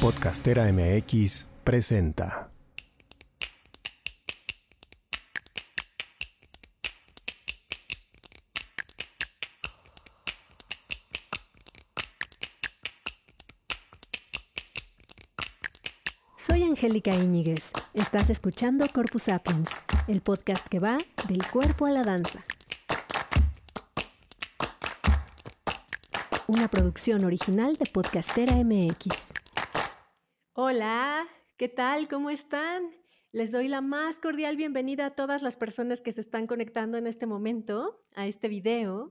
Podcastera MX presenta. Soy Angélica Íñiguez. Estás escuchando Corpus Sapiens, el podcast que va del cuerpo a la danza. Una producción original de Podcastera MX. Hola, ¿qué tal? ¿Cómo están? Les doy la más cordial bienvenida a todas las personas que se están conectando en este momento a este video.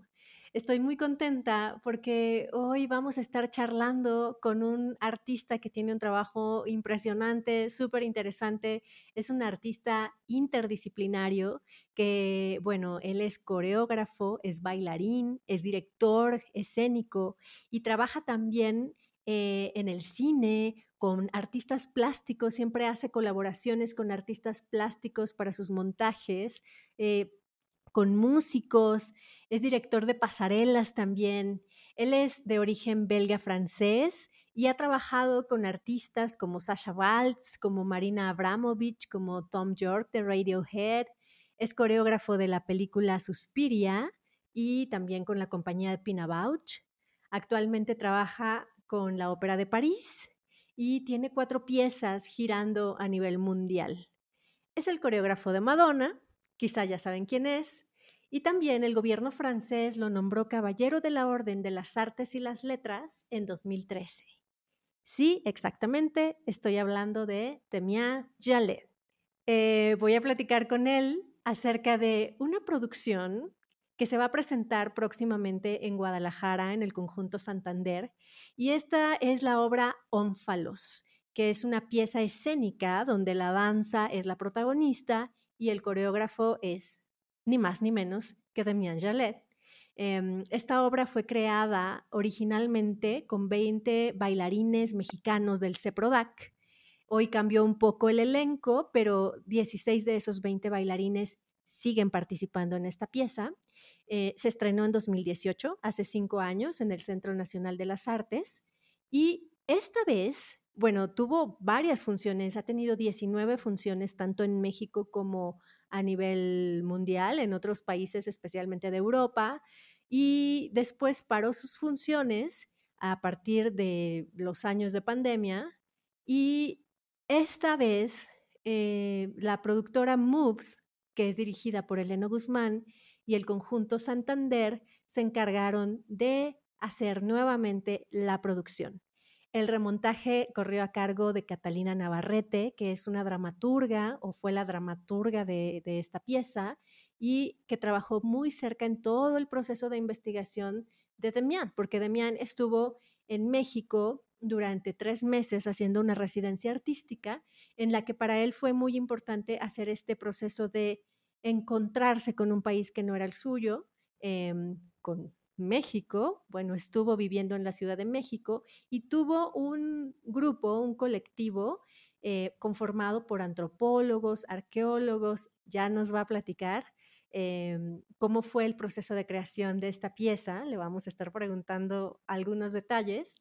Estoy muy contenta porque hoy vamos a estar charlando con un artista que tiene un trabajo impresionante, súper interesante. Es un artista interdisciplinario que, bueno, él es coreógrafo, es bailarín, es director escénico y trabaja también eh, en el cine, con artistas plásticos, siempre hace colaboraciones con artistas plásticos para sus montajes. Eh, con músicos, es director de pasarelas también. Él es de origen belga-francés y ha trabajado con artistas como Sasha Waltz, como Marina Abramovich, como Tom York de Radiohead. Es coreógrafo de la película Suspiria y también con la compañía de Pina Bausch. Actualmente trabaja con la Ópera de París y tiene cuatro piezas girando a nivel mundial. Es el coreógrafo de Madonna, quizá ya saben quién es, y también el gobierno francés lo nombró Caballero de la Orden de las Artes y las Letras en 2013. Sí, exactamente, estoy hablando de Temia Jalet. Eh, voy a platicar con él acerca de una producción que se va a presentar próximamente en Guadalajara, en el conjunto Santander, y esta es la obra Ónfalos, que es una pieza escénica donde la danza es la protagonista y el coreógrafo es ni más ni menos que Demian Jalet. Em, esta obra fue creada originalmente con 20 bailarines mexicanos del CEPRODAC. Hoy cambió un poco el elenco, pero 16 de esos 20 bailarines siguen participando en esta pieza. Eh, se estrenó en 2018, hace cinco años, en el Centro Nacional de las Artes. Y esta vez bueno, tuvo varias funciones, ha tenido 19 funciones tanto en México como a nivel mundial, en otros países, especialmente de Europa, y después paró sus funciones a partir de los años de pandemia y esta vez eh, la productora Moves, que es dirigida por Elena Guzmán, y el conjunto Santander se encargaron de hacer nuevamente la producción. El remontaje corrió a cargo de Catalina Navarrete, que es una dramaturga o fue la dramaturga de, esta pieza y que trabajó muy cerca en todo el proceso de investigación de Demián, porque Demián estuvo en México durante tres meses haciendo una residencia artística en la que para él fue muy importante hacer este proceso de encontrarse con un país que no era el suyo, em, con México, bueno, estuvo viviendo en la Ciudad de México y tuvo un grupo, un colectivo eh, conformado por antropólogos, arqueólogos, ya nos va a platicar em, cómo fue el proceso de creación de esta pieza, le vamos a estar preguntando algunos detalles.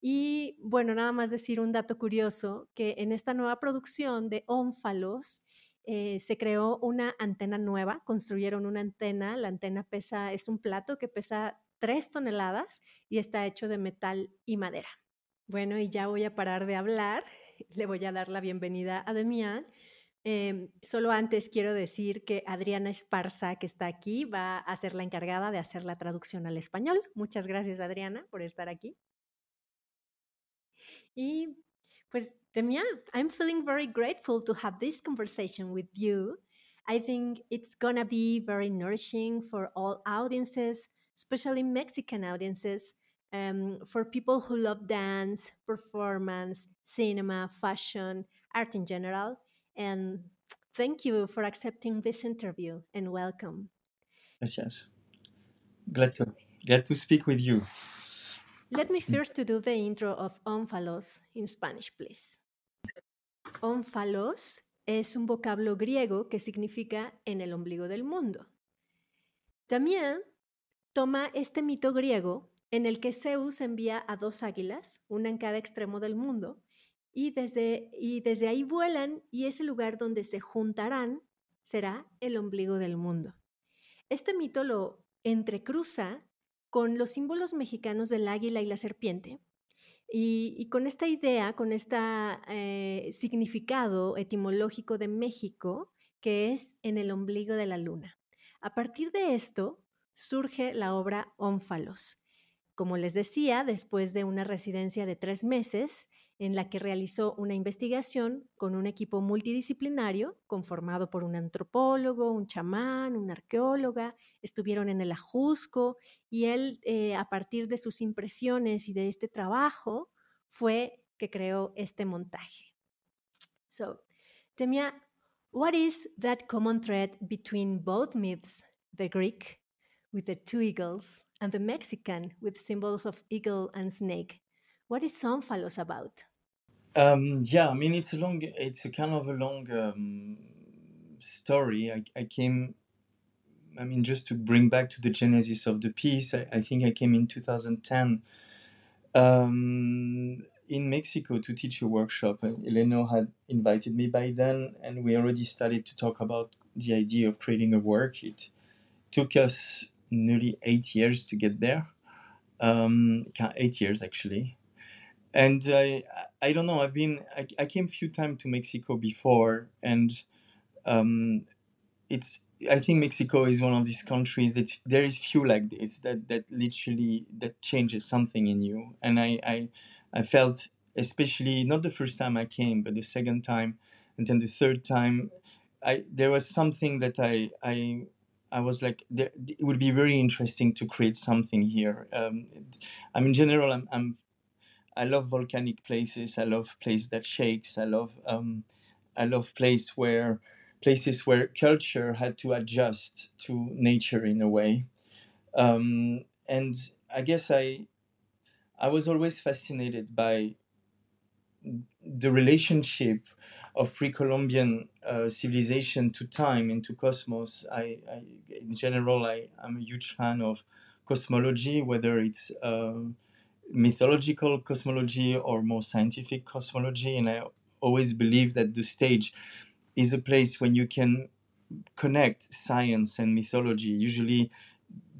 Y bueno, nada más decir un dato curioso, que en esta nueva producción de Ónfalos, eh, se creó una antena nueva, construyeron una antena, la antena pesa, es un plato que pesa tres toneladas y está hecho de metal y madera. Bueno, y ya voy a parar de hablar, le voy a dar la bienvenida a Demián. Em, solo antes quiero decir que Adriana Esparza, que está aquí, va a ser la encargada de hacer la traducción al español. Muchas gracias, Adriana, por estar aquí. Y pues, Demián, I'm feeling very grateful to have this conversation with you. I think it's gonna be very nourishing for all audiences especially Mexican audiences, um, for people who love dance, performance, cinema, fashion, art in general. And thank you for accepting this interview and welcome. Gracias. Glad to, glad to speak with you. Let me first to do the intro of Ónfalos in Spanish, please. Ónfalos es un vocablo griego que significa en el ombligo del mundo. También toma este mito griego en el que Zeus envía a dos águilas, una en cada extremo del mundo, y desde, y desde ahí vuelan y ese lugar donde se juntarán será el ombligo del mundo. Este mito lo entrecruza con los símbolos mexicanos del águila y la serpiente, y, con esta idea, con este significado etimológico de México, que es en el ombligo de la luna. A partir de esto surge la obra Ónfalos. Como les decía, después de una residencia de tres meses, en la que realizó una investigación con un equipo multidisciplinario conformado por un antropólogo, un chamán, una arqueóloga, estuvieron en el Ajusco y él, eh, a partir de sus impresiones y de este trabajo, fue que creó este montaje. So, Temia, what is that common thread between both myths, the Greek with the two eagles and the Mexican with symbols of eagle and snake? What is Omphalos about? Um, yeah, I mean it's a long, it's a kind of a long um, story. I, I came, I mean, just to bring back to the genesis of the piece. I, I think I came in 2010 um, in Mexico to teach a workshop. Eleno had invited me by then, and we already started to talk about the idea of creating a work. It took us nearly eight years to get there. Um, eight years actually and I I don't know. I've been I, I came a few times to Mexico before, and um, it's I think Mexico is one of these countries that there is few like this that that literally that changes something in you, and I I, I felt especially not the first time I came, but the second time, and then the third time, I there was something that I I I was like, there, it would be very interesting to create something here. Um, I mean, in general, I'm, I'm I love volcanic places. I love places that shakes. I love um, I love place where places where culture had to adjust to nature in a way. Um, and I guess I I was always fascinated by the relationship of pre-Columbian uh, civilization to time and to cosmos. I, I, in general, I, I'm a huge fan of cosmology, whether it's uh, mythological cosmology or more scientific cosmology. And I always believe that the stage is a place when you can connect science and mythology. Usually,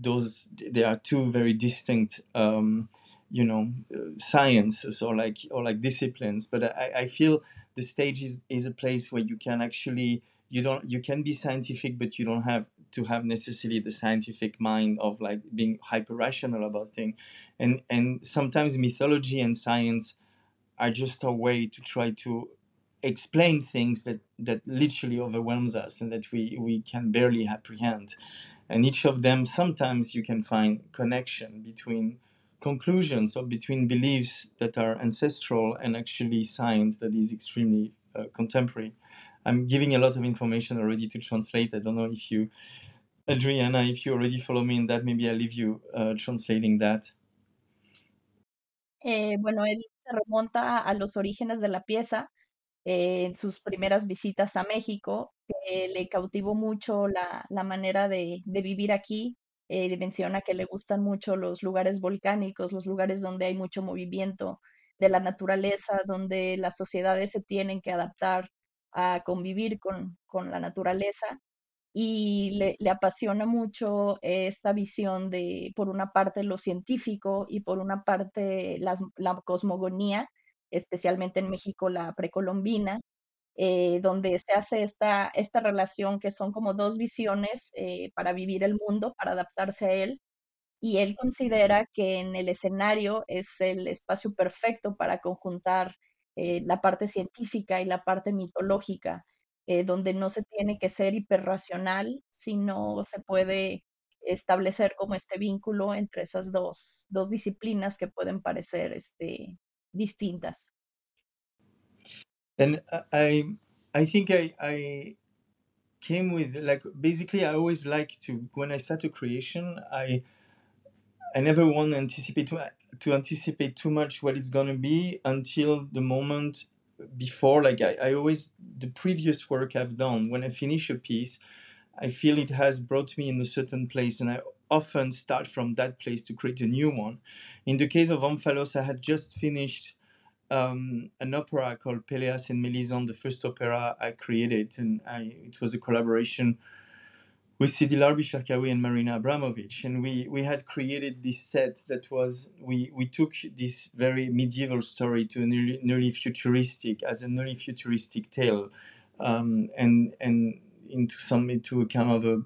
those there are two very distinct, um, you know, uh, sciences or like or like disciplines. But I, I feel the stage is, is a place where you can actually you don't you can be scientific, but you don't have to have necessarily the scientific mind of like being hyper rational about things and and sometimes mythology and science are just a way to try to explain things that that literally overwhelms us and that we we can barely apprehend. And each of them sometimes you can find connection between conclusions or between beliefs that are ancestral and actually science that is extremely uh, contemporary I'm giving a lot of information already to translate. I don't know if you, Adriana, if you already follow me in that, maybe I'll leave you uh, translating that. Eh, bueno, él se remonta a los orígenes de la pieza eh, en sus primeras visitas a México, que le cautivó mucho la, la manera de, de, vivir aquí. Eh, menciona que le gustan mucho los lugares volcánicos, los lugares donde hay mucho movimiento de la naturaleza, donde las sociedades se tienen que adaptar a convivir con, la naturaleza y le, apasiona mucho esta visión de, por una parte, lo científico y por una parte, la cosmogonía, especialmente en México la precolombina, eh, donde se hace esta, esta relación que son como dos visiones eh, para vivir el mundo, para adaptarse a él. Y él considera que en el escenario es el espacio perfecto para conjuntar eh, la parte científica y la parte mitológica, eh, donde no se tiene que ser hiperracional, sino se puede establecer como este vínculo entre esas dos, dos disciplinas que pueden parecer este, distintas. And I, I think I, I came with like basically I always like to when I start a creation I I never want to anticipate too, to anticipate too much what it's gonna be until the moment before. Like I, I always the previous work I've done when I finish a piece, I feel it has brought me in a certain place, and I often start from that place to create a new one. In the case of Omphalos, I had just finished um, an opera called Peleas and Melisande, the first opera I created, and I, it was a collaboration with Sidi Larbi Cherkaoui and Marina Abramovic, and we we had created this set that was we we took this very medieval story to an early, nearly futuristic as a nearly futuristic tale, um, and and into some into a kind of a,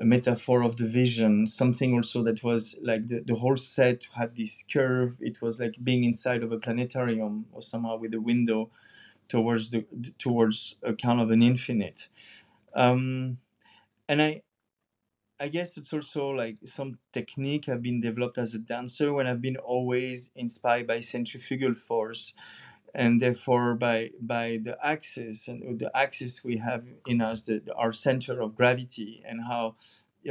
a, metaphor of the vision, something also that was like the, the whole set had this curve. It was like being inside of a planetarium or somehow with a window towards the towards a kind of an infinite. Um, and I I guess it's also like some technique I've been developed as a dancer when I've been always inspired by centrifugal force and therefore by by the axis and the axis we have in us the, our center of gravity and how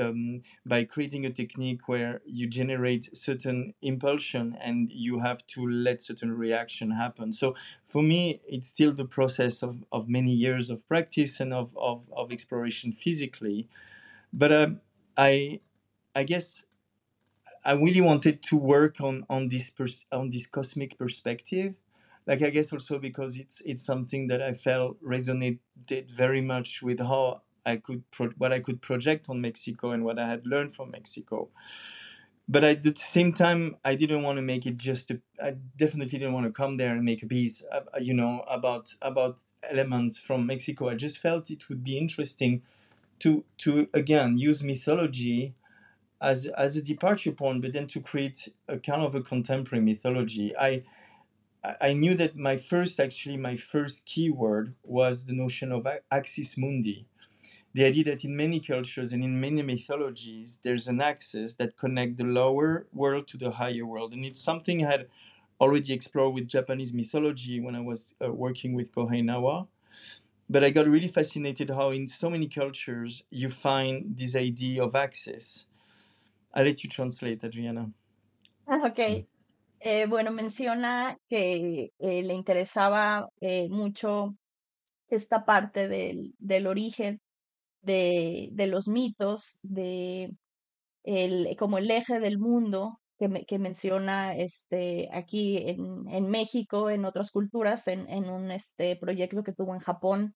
um, by creating a technique where you generate certain impulsion and you have to let certain reaction happen. So for me it's still the process of, of many years of practice and of, of, of exploration physically. But um, I I guess I really wanted to work on on this pers- on this cosmic perspective. Like I guess also because it's it's something that I felt resonated very much with how I could pro- what I could project on Mexico and what I had learned from Mexico. But at the same time, I didn't want to make it just. A, I definitely didn't want to come there and make a piece, uh, you know, about about elements from Mexico. I just felt it would be interesting to to again use mythology as as a departure point, but then to create a kind of a contemporary mythology. I I knew that my first actually my first keyword was the notion of axis mundi, the idea that in many cultures and in many mythologies there's an axis that connect the lower world to the higher world, and it's something I had already explored with Japanese mythology when I was uh, working with Kohei Nawa but I got really fascinated how in so many cultures you find this idea of access. I'll let you translate, Adriana. Ah, ok. Eh, bueno, menciona que eh, le interesaba eh, mucho esta parte del, del origen de, de, los mitos, de el, como el eje del mundo que, menciona este, aquí en, en, México, en otras culturas, en, en, un este, proyecto que tuvo en Japón.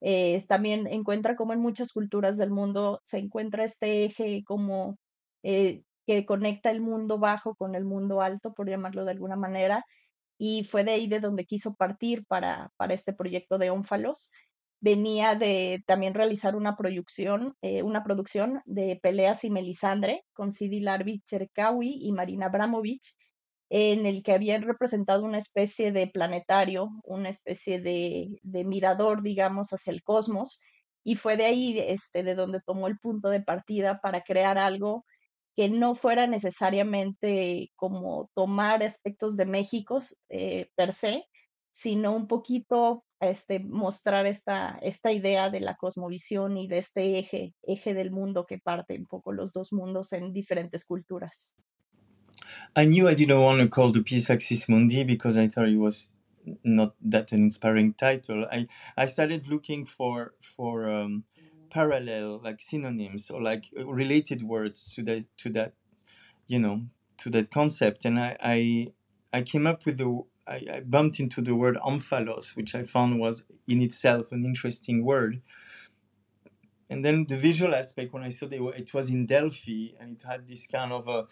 Eh, también encuentra como en muchas culturas del mundo se encuentra este eje como eh, que conecta el mundo bajo con el mundo alto, por llamarlo de alguna manera, y fue de ahí de donde quiso partir para, para este proyecto de Ónfalos venía de también realizar una producción, eh, una producción de Peleas y Melisandre con Sidi Larbi Cherkawi y Marina Abramovich, en el que habían representado una especie de planetario, una especie de, de, mirador, digamos, hacia el cosmos, y fue de ahí este, de donde tomó el punto de partida para crear algo que no fuera necesariamente como tomar aspectos de México eh, per se, sino un poquito este, mostrar esta, esta idea de la cosmovisión y de este eje, eje del mundo que parte un poco los dos mundos en diferentes culturas. I knew I didn't want to call the piece Axis Mundi because I thought it was not that an inspiring title. I, I started looking for for um, parallel like synonyms or like related words to that to that you know to that concept and I I, I came up with the I, I bumped into the word omphalos, which I found was in itself an interesting word. And then the visual aspect, when I saw they were, it was in Delphi, and it had this kind of a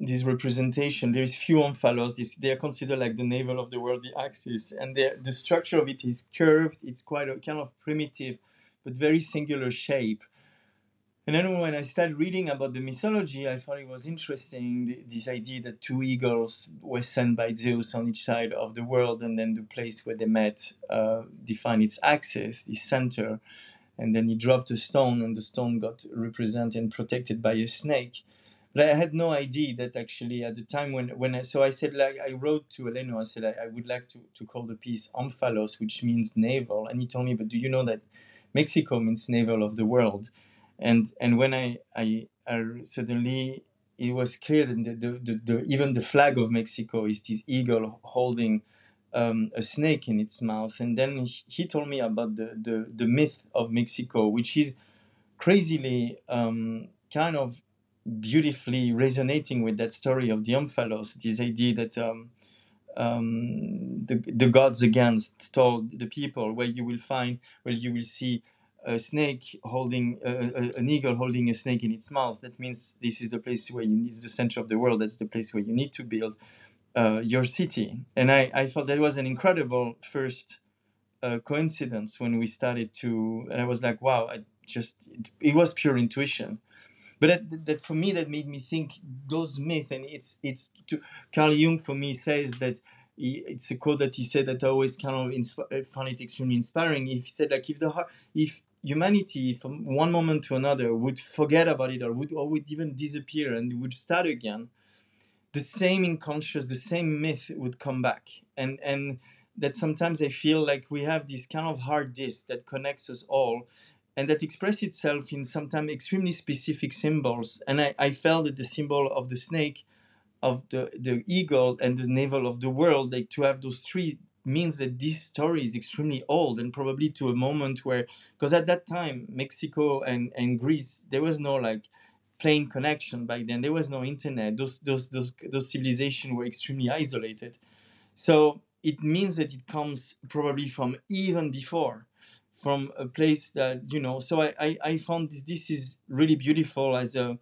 this representation. There is few omphalos. This, they are considered like the navel of the world, the axis, and the structure of it is curved. It's quite a kind of primitive, but very singular shape. And then when I started reading about the mythology, I thought it was interesting this idea that two eagles were sent by Zeus on each side of the world, and then the place where they met uh, defined its axis, the center. And then he dropped a stone, and the stone got represented and protected by a snake. But I had no idea that actually at the time when, when I, so I said, like, I wrote to Eleno, I said, I, I would like to, to call the piece Omphalos, which means navel. And he told me, but do you know that Mexico means navel of the world? And and when I, I, I suddenly it was clear that the, the, the, even the flag of Mexico is this eagle holding um, a snake in its mouth. And then he, he, told me about the, the, the myth of Mexico, which is crazily um, kind of beautifully resonating with that story of the Omphalos, this idea that um, um, the the gods against told the people, where you will find where you will see a snake holding uh, an eagle holding a snake in its mouth. That means this is the place where you need the center of the world. That's the place where you need to build uh, your city. And I, I thought that was an incredible first uh, coincidence when we started to. And I was like, wow, I just it, it was pure intuition. But that, that for me, that made me think those myths, and it's it's to Carl Jung for me says that he, it's a quote that he said that I always kind of insp- found it extremely inspiring. If he said like if the heart, if humanity from one moment to another would forget about it or would or would even disappear and would start again the same unconscious the same myth would come back. And and that sometimes i feel like we have this kind of hard disk that connects us all and that express itself in sometimes extremely specific symbols. And i, I felt that the symbol of the snake of the, the eagle and the navel of the world like to have those three means that this story is extremely old and probably to a moment where because at that time mexico and, and greece there was no like plane connection back then. There was no internet. Those those those, those civilizations were extremely isolated. So it means that it comes probably from even before from a place that you know so i i, I found this, this is really beautiful as a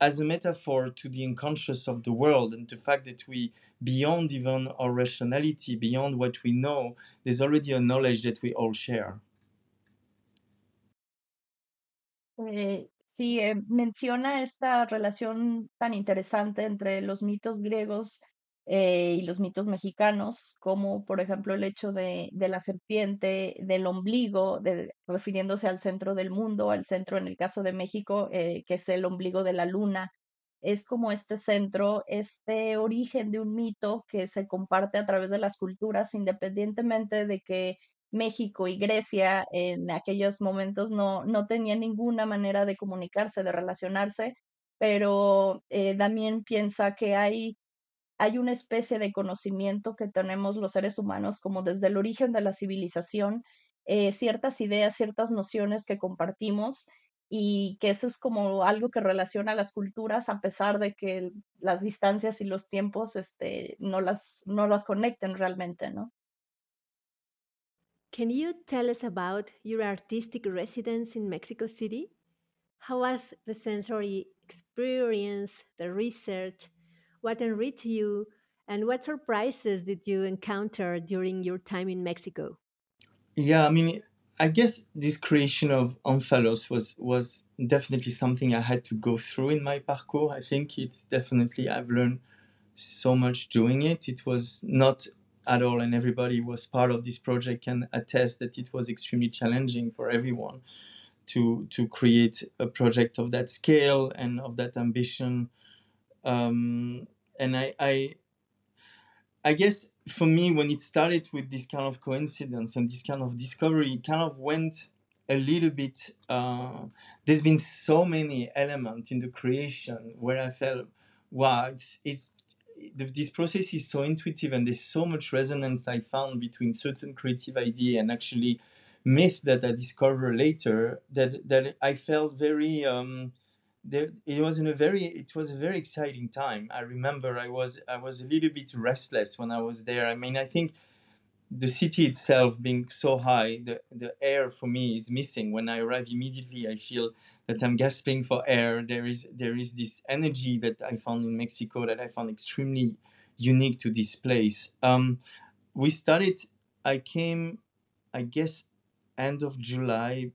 as a metaphor to the unconscious of the world and the fact that we beyond even our rationality beyond what we know there's already a knowledge that we all share. Eh, sí eh, menciona esta relación tan interesante entre los mitos griegos eh, y los mitos mexicanos, como por ejemplo el hecho de, de la serpiente, del ombligo, de, refiriéndose al centro del mundo, al centro en el caso de México, eh, que es el ombligo de la luna. Es como este centro, este origen de un mito que se comparte a través de las culturas, independientemente de que México y Grecia en aquellos momentos no, no tenían ninguna manera de comunicarse, de relacionarse, pero eh, piensa que hay hay una especie de conocimiento que tenemos los seres humanos como desde el origen de la civilización, eh, ciertas ideas, ciertas nociones que compartimos y que eso es como algo que relaciona las culturas a pesar de que las distancias y los tiempos este, no, las, no las conecten realmente, ¿no? Can you tell us about your artistic residence in Mexico City? How was the sensory experience, the research, what enriched you, and what surprises did you encounter during your time in Mexico? Yeah, I mean, I guess this creation of Omphalos was was definitely something I had to go through in my parcours. I think it's definitely I've learned so much doing it. It was not at all, and everybody was part of this project can attest that it was extremely challenging for everyone to to create a project of that scale and of that ambition um, and I, I I guess for me when it started with this kind of coincidence and this kind of discovery it kind of went a little bit uh, there's been so many elements in the creation where I felt wow it's, it's this process is so intuitive and there's so much resonance I found between certain creative idea and actually myth that I discovered later that that I felt very um, there, it was in a very it was a very exciting time. I remember i was i was a little bit restless when i was there. I mean i think the city itself being so high the, the air for me is missing. When i arrive immediately i feel that i'm gasping for air. There is there is this energy that i found in mexico that i found extremely unique to this place. Um, we started i came i guess end of july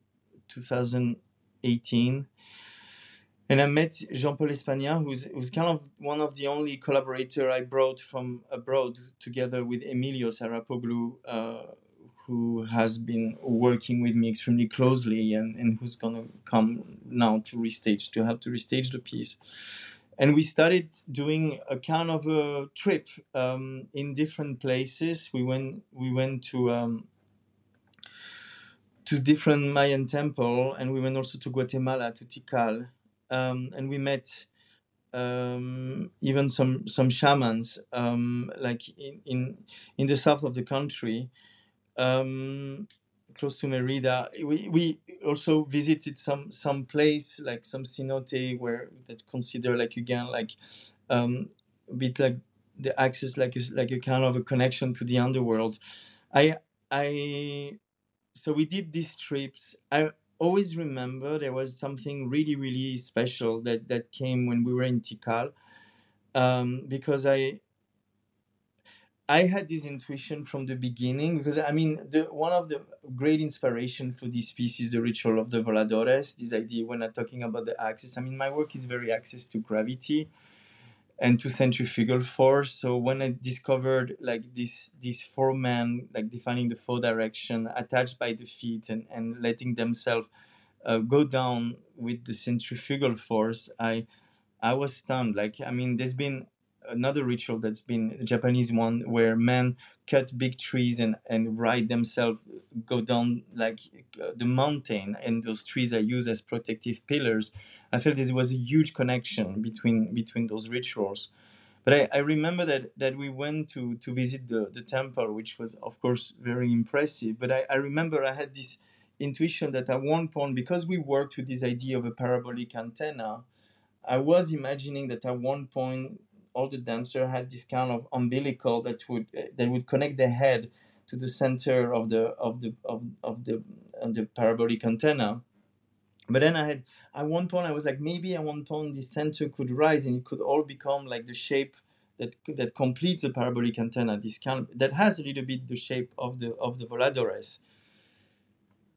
2018 and I met Jean-Paul Lespagnard, who's who's kind of one of the only collaborator I brought from abroad, together with Aimilios Arapoglou, uh, who has been working with me extremely closely, and, and who's gonna come now to restage to help to restage the piece. And we started doing a kind of a trip um, in different places. We went we went to um, to different Mayan temple, and we went also to Guatemala to Tikal um, and we met um, even some some shamans um, like in, in in the south of the country um, close to Merida we, we also visited some some place like some cenote where that consider like again like um, a bit like the axis like a, like a kind of a connection to the underworld. I I so we did these trips. I always remember there was something really really special that that came when we were in Tikal, um, because I I had this intuition from the beginning because I mean the one of the great inspiration for this piece is the ritual of the voladores. This idea when I'm talking about the axis. I mean my work is very access to gravity and to centrifugal force. So when I discovered like this this four men like defining the four direction attached by the feet and, and letting themselves uh, go down with the centrifugal force, I I was stunned. Like I mean, there's been another ritual that's been a Japanese one where men cut big trees and and ride themselves go down like uh, the mountain and those trees are used as protective pillars. I felt this was a huge connection between between those rituals. But I, I remember that that we went to to visit the the temple which was of course very impressive. But i, I remember i had this intuition that at one point because we worked with this idea of a parabolic antenna I was imagining that at one point all the dancer had this kind of umbilical that would uh, that would connect the head to the center of the of the of, of the of the parabolic antenna. But then i had at one point i was like maybe at one point the center could rise and it could all become like the shape that that completes the parabolic antenna this kind of, that has a little bit the shape of the of the voladores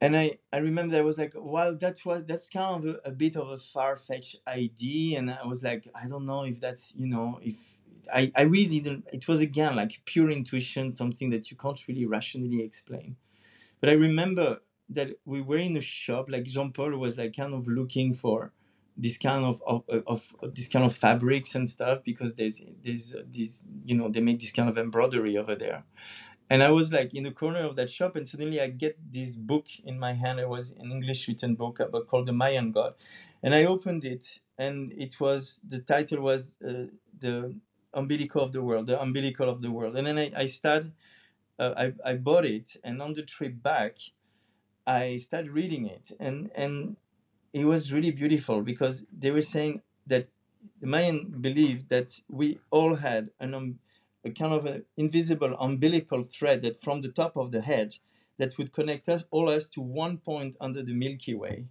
and I, I remember I was like, well, that was that's kind of a, a bit of a far fetched idea, and I was like, I don't know if that's you know if I, I really didn't. It was again like pure intuition, something that you can't really rationally explain. But I remember that we were in a shop, like Jean Paul was like kind of looking for this kind of, of, of, of this kind of fabrics and stuff because there's there's uh, this you know they make this kind of embroidery over there and I was like in the corner of that shop, and suddenly I get this book in my hand. It was an English written book about called the Mayan God, and I opened it, and it was the title was uh, the umbilical of the world, the umbilical of the world, and then I I started, uh, I I bought it, and on the trip back, I started reading it, and and it was really beautiful because they were saying that the Mayan believed that we all had an um, a kind of an invisible umbilical thread that from the top of the head that would connect us all us to one point under the Milky Way.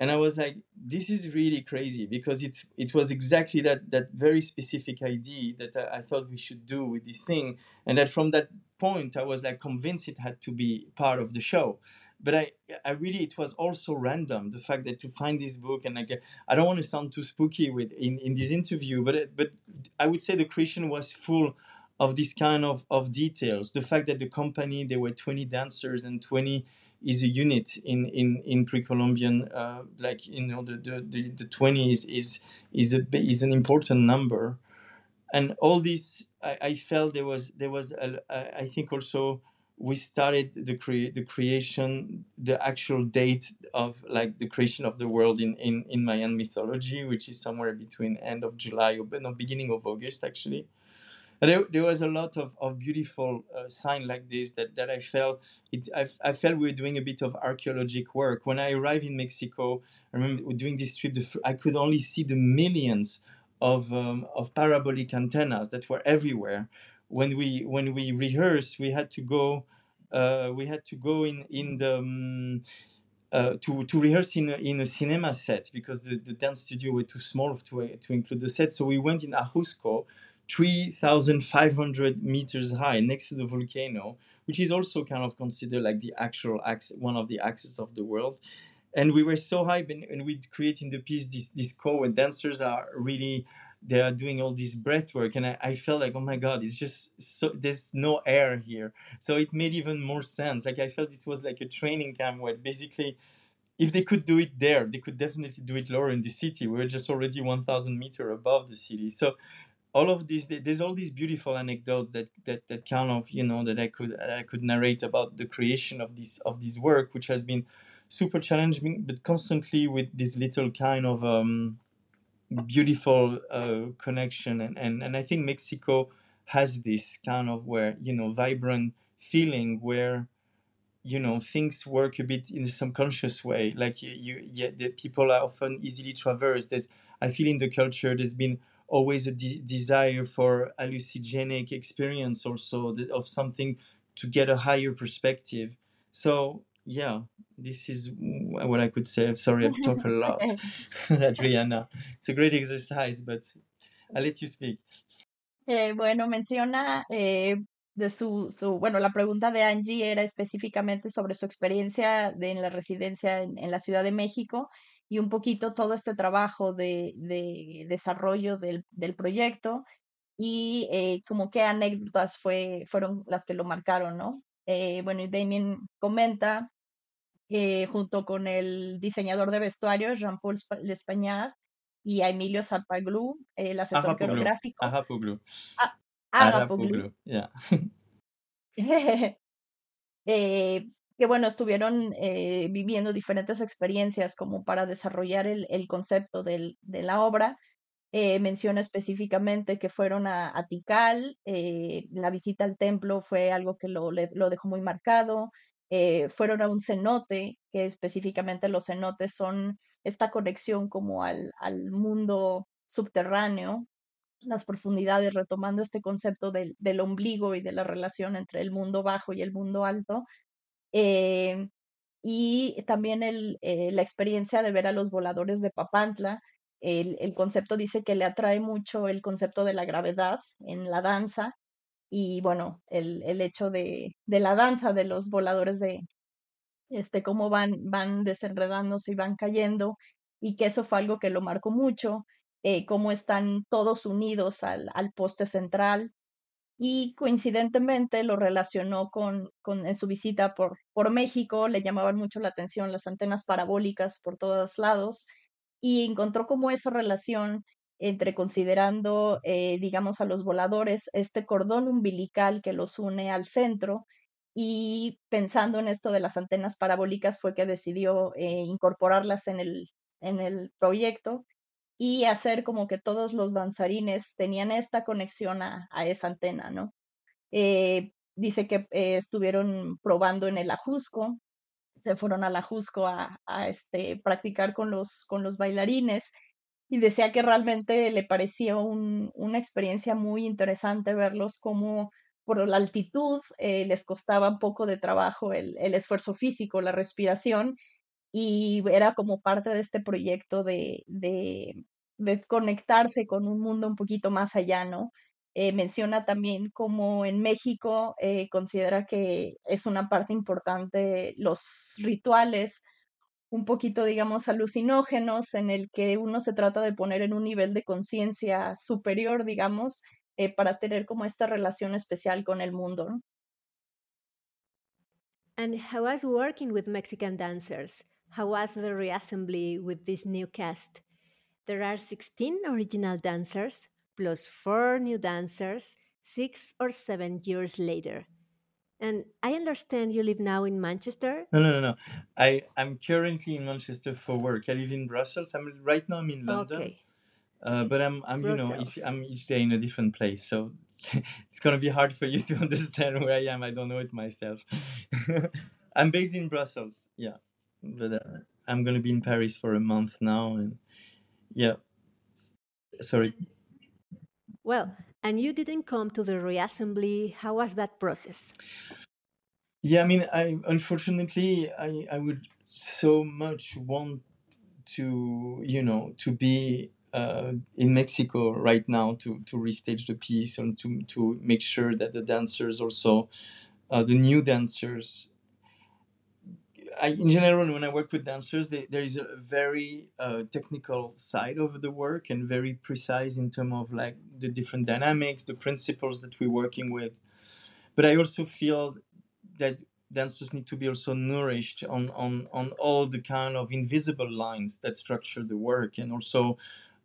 And I was like, this is really crazy because it it was exactly that that very specific idea that I, I thought we should do with this thing, and that from that point I was like convinced it had to be part of the show. But I I really it was also random the fact that to find this book and like I don't want to sound too spooky with in in this interview, but but I would say the creation was full of this kind of, of details. The fact that the company, there were 20 dancers and 20 is a unit in, in, in pre-Columbian, uh, like, you know, the, the, the, 20 is, is, a, is an important number. And all this, I, I felt there was, there was, a, a, I think also we started the cre- the creation, the actual date of like the creation of the world in, in, in Mayan mythology, which is somewhere between end of July or no, beginning of August actually there, there was a lot of, of beautiful uh, sign like this that, that I felt it I, I felt we were doing a bit of archaeologic work when I arrived in Mexico I remember doing this trip the, I could only see the millions of um, of parabolic antennas that were everywhere when we when we rehearsed we had to go uh, we had to go in in the um, uh, to, to rehearse in a, in a cinema set because the, the dance studio were too small to, to include the set. So we went in Ajusco 3,500 meters high next to the volcano, which is also kind of considered like the actual axis, one of the axes of the world. And we were so high, and, we create in the piece this this core, and dancers are really they are doing all this breath work. And I, I felt like oh my god it's just so there's no air here. So it made even more sense. Like i felt this was like a training camp where basically if they could do it there they could definitely do it lower in the city. We we're just already 1000 meter above the city. So all of these there's all these beautiful anecdotes that that that kind of you know that I could I could narrate about the creation of this of this work which has been super challenging but constantly with this little kind of um, beautiful uh, connection. And, and and I think Mexico has this kind of where you know vibrant feeling where you know things work a bit in a subconscious way. Like you, you yeah the people are often easily traversed. There's i feel in the culture there's been always a de- desire for hallucinogenic experience also of something to get a higher perspective. So yeah this is what i could say. Sorry i've talked a lot adriana it's a great exercise but i'll let you speak. Eh, bueno menciona eh, de su, su, bueno, la pregunta de Angie era específicamente sobre su experiencia de, en la residencia en, en la Ciudad de México y un poquito todo este trabajo de, de desarrollo del, del, proyecto y eh, como qué anécdotas fue, fueron las que lo marcaron, ¿no? Eh, bueno, y Damien comenta eh, junto con el diseñador de vestuario, Jean-Paul Lespagnard, y a Emilio Zapaglu, el asesor coreográfico. Ajapoglu. Ah, Arapoglu. Yeah. eh, que bueno, estuvieron eh, viviendo diferentes experiencias como para desarrollar el, el concepto de la obra. Eh, menciona específicamente que fueron a, a Tikal, eh, la visita al templo fue algo que lo, lo dejó muy marcado, eh, fueron a un cenote, que específicamente los cenotes son esta conexión como al, al mundo subterráneo, las profundidades, retomando este concepto del, del, ombligo y de la relación entre el mundo bajo y el mundo alto. Eh, y también el, eh, la experiencia de ver a los voladores de Papantla. El, el, concepto dice que le atrae mucho el concepto de la gravedad en la danza y bueno, el, el hecho de, de, la danza de los voladores de este, cómo van, van desenredándose y van cayendo y que eso fue algo que lo marcó mucho eh, cómo están todos unidos al, al, poste central y coincidentemente lo relacionó con, con en su visita por, por México, le llamaban mucho la atención las antenas parabólicas por todos lados y encontró como esa relación entre considerando, eh, digamos, a los voladores, este cordón umbilical que los une al centro y pensando en esto de las antenas parabólicas fue que decidió eh, incorporarlas en el, en el proyecto y hacer como que todos los danzarines tenían esta conexión a, a esa antena, ¿no? Eh, dice que eh, estuvieron probando en el Ajusco, se fueron al Ajusco a, a, este, practicar con los, con los bailarines y decía que realmente le pareció un, una experiencia muy interesante verlos como por la altitud eh, les costaba un poco de trabajo el, el esfuerzo físico, la respiración, y era como parte de este proyecto de, de, conectarse con un mundo un poquito más allá, ¿no? Eh, menciona también como en México eh, considera que es una parte importante los rituales, un poquito, digamos, alucinógenos, en el que uno se trata de poner en un nivel de conciencia superior, digamos, eh, para tener como esta relación especial con el mundo. ¿no? And how was working with Mexican dancers? How was the reassembly with this new cast? There are 16 original dancers, plus four new dancers, six or seven years later. And I understand you live now in Manchester? No, no, no, no. I, I'm currently in Manchester for work. I live in Brussels. I'm right now I'm in London. Okay. Uh, but I'm, I'm you know, each, I'm each day in a different place. So it's going to be hard for you to understand where I am. I don't know it myself. I'm based in Brussels. Yeah. But uh, I'm going to be in Paris for a month now. And yeah. Sorry. Well, and you didn't come to the reassembly. How was that process? Yeah, I mean, I unfortunately I I would so much want to you know to be uh, in Mexico right now to to restage the piece and to to make sure that the dancers also uh, the new dancers I, in general, when I work with dancers, they, there is a very uh, technical side of the work and very precise in terms of like the different dynamics, the principles that we're working with. But I also feel that dancers need to be also nourished on, on, on all the kind of invisible lines that structure the work, and also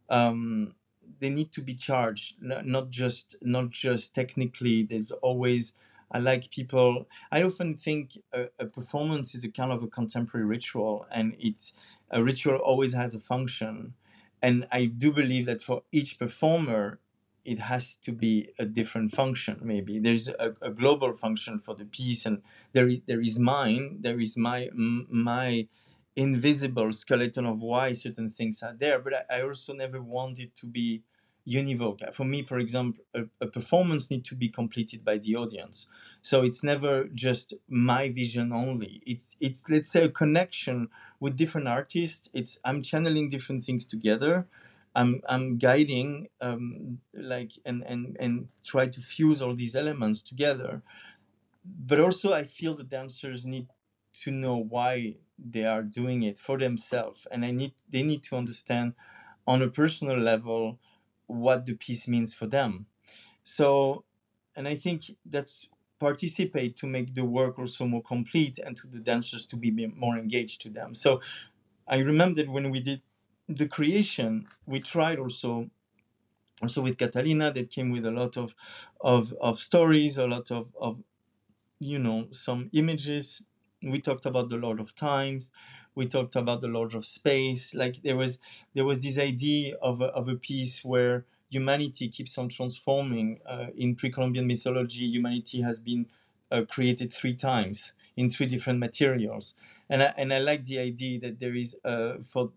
um, they need to be charged, not just not just technically. There's always I like people. I often think a, a, performance is a kind of a contemporary ritual, and it's a ritual always has a function. And I do believe that for each performer, it has to be a different function. Maybe there's a, a global function for the piece, and there is, there is mine. There is my my invisible skeleton of why certain things are there. But I, I also never want it to be univocal. For me, for example, a, a performance needs to be completed by the audience. So it's never just my vision only. It's it's let's say a connection with different artists. It's I'm channeling different things together. I'm I'm guiding um, like and and and try to fuse all these elements together. But also, I feel the dancers need to know why they are doing it for themselves, and I need they need to understand on a personal level what the piece means for them. So, and I think that's participate to make the work also more complete and to the dancers to be more engaged to them. So I remember that when we did the creation, we tried also also with Catalina that came with a lot of of, of stories, a lot of, of you know some images. We talked about the Lord of Times, we talked about the Lord of Space. Like there was there was this idea of a, of a piece where humanity keeps on transforming. Uh, in pre-Columbian mythology, humanity has been uh, created three times in three different materials, and I, and I like the idea that there is uh, for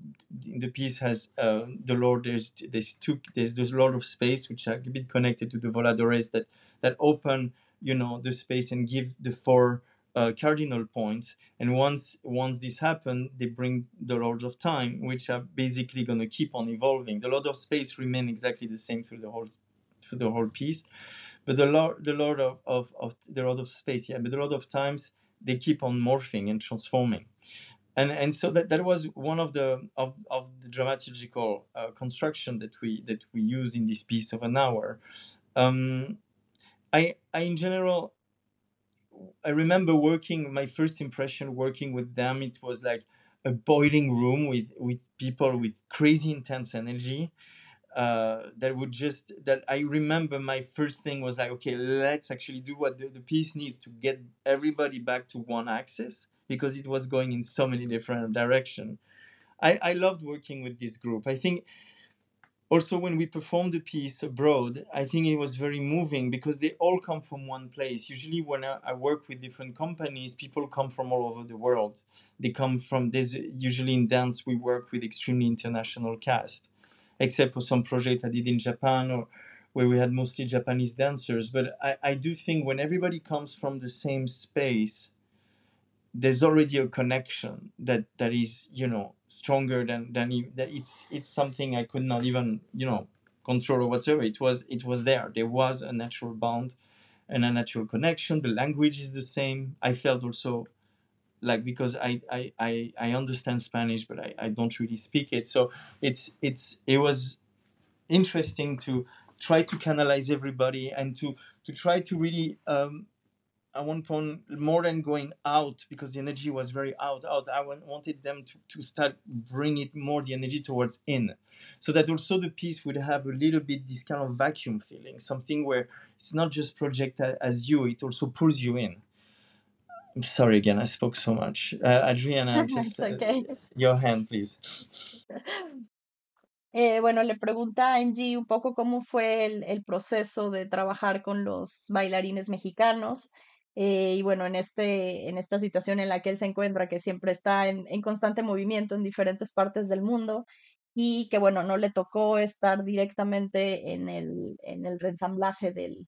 the piece has uh, the Lord. There's there's two there's this Lord of Space, which are a bit connected to the Voladores that that open you know the space and give the four uh, cardinal points. And once once this happens, they bring the Lords of Time, which are basically going to keep on evolving. The Lord of Space remain exactly the same through the whole through the whole piece, but the Lord the Lord of, of, of the Lord of Space, yeah, but the Lord of Times, they keep on morphing and transforming. And, and so that, that was one of the of, of the dramaturgical uh, construction that we that we use in this piece of an hour. Um, I, I in general I remember working my first impression working with them. It was like a boiling room with with people with crazy intense energy. Uh, that would just that I remember my first thing was like okay let's actually do what the, the piece needs to get everybody back to one axis because it was going in so many different direction. I, I loved working with this group. I think also when we performed the piece abroad i think it was very moving because they all come from one place. Usually when i, I work with different companies people come from all over the world. They come from this usually in dance we work with extremely international cast except for some project i did in japan or where we had mostly japanese dancers. But i, I do think when everybody comes from the same space there's already a connection that that is you know stronger than than that it's it's something i could not even you know control or whatever. It was it was there. There was a natural bond and a natural connection. The language is the same. I felt also like because i i i, I understand spanish but I, I don't really speak it. So it's it's it was interesting to try to canalize everybody and to to try to really um, at one point more than going out because the energy was very out out i wanted them to, to start bring it more the energy towards in so that also the piece would have a little bit this kind of vacuum feeling something where it's not just projected as you it also pulls you in I'm sorry again i spoke so much uh, adriana just okay. uh, your hand please Eh, bueno, le pregunta a Angie un poco cómo fue el, el, proceso de trabajar con los bailarines mexicanos. Eh, y bueno, en, este, en esta situación en la que él se encuentra, que siempre está en, constante movimiento en diferentes partes del mundo y que bueno, no le tocó estar directamente en el, en el reensamblaje del,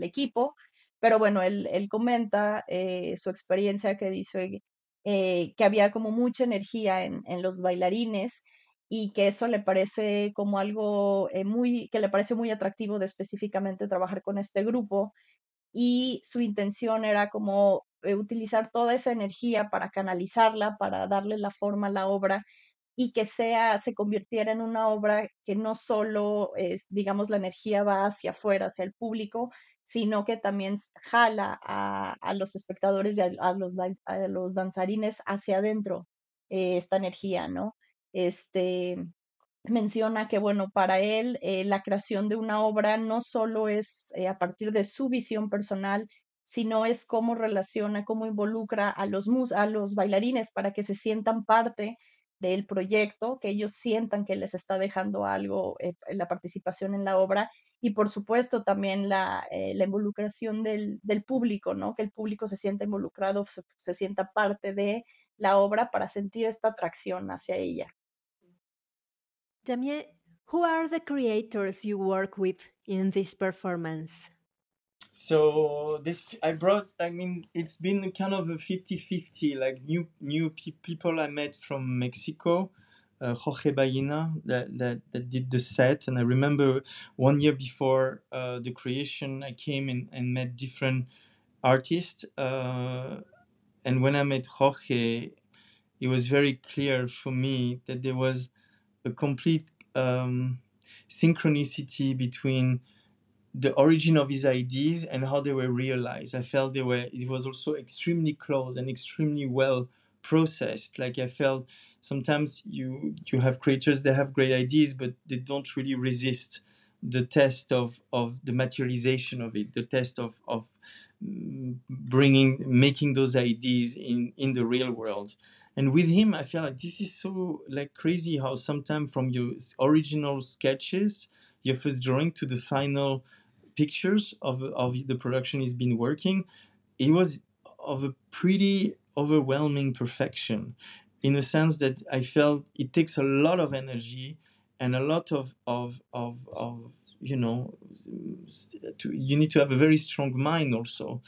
equipo, pero bueno, él, él comenta eh, su experiencia que dice eh, que había como mucha energía en, en, los bailarines y que eso le parece como algo muy, que le pareció muy atractivo de específicamente trabajar con este grupo y su intención era como eh, utilizar toda esa energía para canalizarla, para darle la forma a la obra y que sea, se convirtiera en una obra que no solo, es, digamos, la energía va hacia afuera, hacia el público, sino que también jala a, los espectadores y a, los, a los danzarines hacia adentro eh, esta energía, ¿no? Este, menciona que, bueno, para él eh, la creación de una obra no solo es eh, a partir de su visión personal, sino es cómo relaciona, cómo involucra a los, a los bailarines para que se sientan parte del proyecto, que ellos sientan que les está dejando algo eh, la participación en la obra y por supuesto también la, la involucración del, del, público, ¿no? Que el público se sienta involucrado, se, se sienta parte de la obra para sentir esta atracción hacia ella. Damien, Who are the creators you work with in this performance? So this I brought. I mean, it's been kind of a 50-50, Like new new pe- people I met from Mexico, uh, Jorge Ballina that, that that did the set, and I remember one year before uh, the creation, I came in and met different artists. Uh, and when I met Jorge, it was very clear for me that there was a complete um, synchronicity between the origin of his ideas and how they were realized. I felt they were it was also extremely close and extremely well processed. Like I felt sometimes you you have creators that have great ideas but they don't really resist the test of of the materialization of it, the test of of mm, bringing making those ideas in in the real world and with him i feel like this is so like crazy how sometimes from your original sketches your first drawing to the final pictures of, of the production he's been working it was of a pretty overwhelming perfection. In the sense that i felt it takes a lot of energy and a lot of of of, of you know to, you need to have a very strong mind also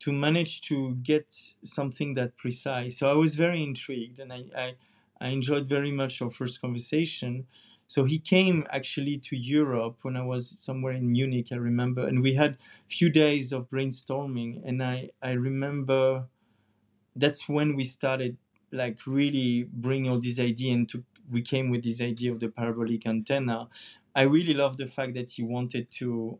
to manage to get something that precise. So I was very intrigued and I, I, I enjoyed very much our first conversation. So he came actually to Europe when I was somewhere in Munich, I remember, and we had a few days of brainstorming. And I, I remember that's when we started like really bringing all this idea and we came with this idea of the parabolic antenna. I really love the fact that he wanted to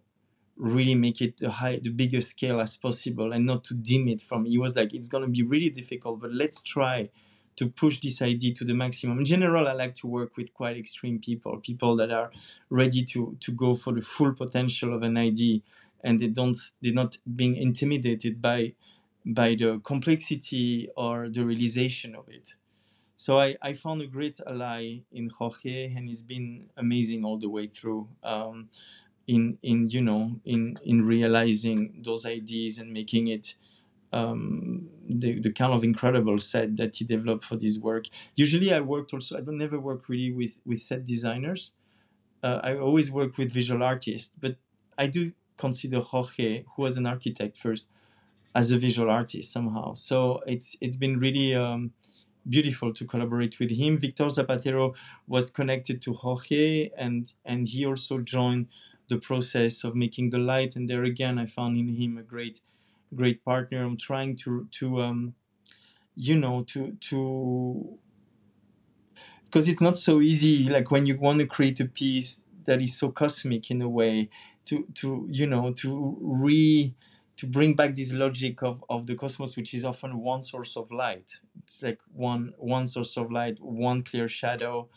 really make it the high the biggest scale as possible and not to dim it from he was like it's going to be really difficult but let's try to push this idea to the maximum in general i like to work with quite extreme people people that are ready to to go for the full potential of an idea and they don't they're not being intimidated by by the complexity or the realization of it so I, I found a great ally in Jorge, and he's been amazing all the way through. Um, in in you know in in realizing those ideas and making it um, the, the kind of incredible set that he developed for this work. Usually, I worked also. I don't never work really with with set designers. Uh, I always work with visual artists, but I do consider Jorge, who was an architect first, as a visual artist somehow. So it's it's been really um, beautiful to collaborate with him. Victor Zapatero was connected to Jorge, and and he also joined the process of making the light. And there again, I found in him a great, great partner. I'm trying to to um, you know to to because it's not so easy. Like when you want to create a piece that is so cosmic in a way, to to you know to re to bring back this logic of, of the cosmos, which is often one source of light. It's like one one source of light, one clear shadow,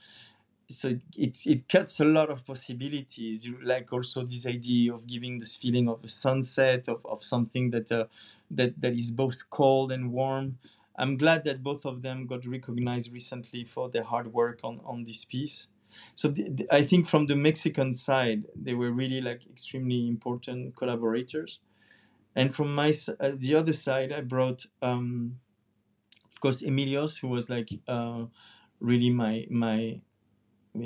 so it, it, cuts a lot of possibilities. Like also this idea of giving this feeling of a sunset of, of something that uh, that that is both cold and warm. I'm glad that both of them got recognized recently for their hard work on on this piece. So the, the, i think from the mexican side they were really like extremely important collaborators. And from my uh, the other side i brought um of course Aimilios who was like uh really my my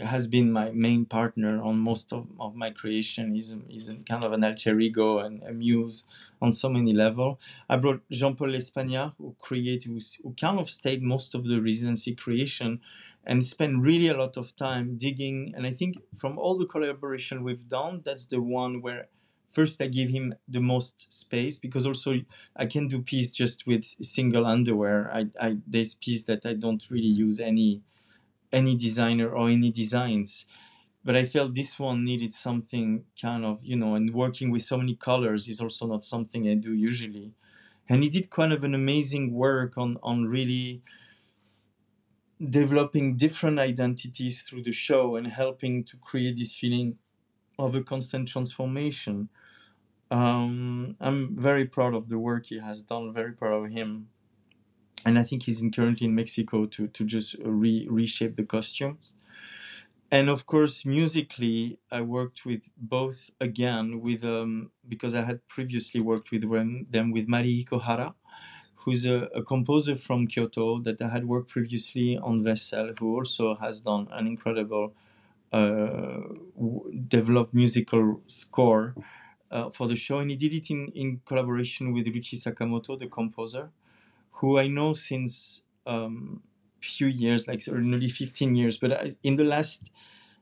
has been my main partner on most of, of my creation. He's, he's kind of an alter ego and a muse on so many levels. I brought Jean-Paul Lespagnard, who created, who, who kind of stayed most of the residency creation and spent really a lot of time digging. And I think from all the collaboration we've done, that's the one where first I give him the most space because also I can do piece just with single underwear. I, I there's piece that I don't really use any any designer or any designs but i felt this one needed something kind of you know and working with so many colors is also not something i do usually. And he did kind of an amazing work on on really developing different identities through the show and helping to create this feeling of a constant transformation. Um, i'm very proud of the work he has done very proud of him and I think he's in, currently in Mexico to to just re, reshape the costumes. And of course, musically, I worked with both again with um, because I had previously worked with them with Marihiko Hara, who's a, a, composer from Kyoto that I had worked previously on Vessel, who also has done an incredible uh, developed musical score uh, for the show, and he did it in, in collaboration with Ryuichi Sakamoto, the composer, who I know since um, few years, like nearly 15 years. But in the last,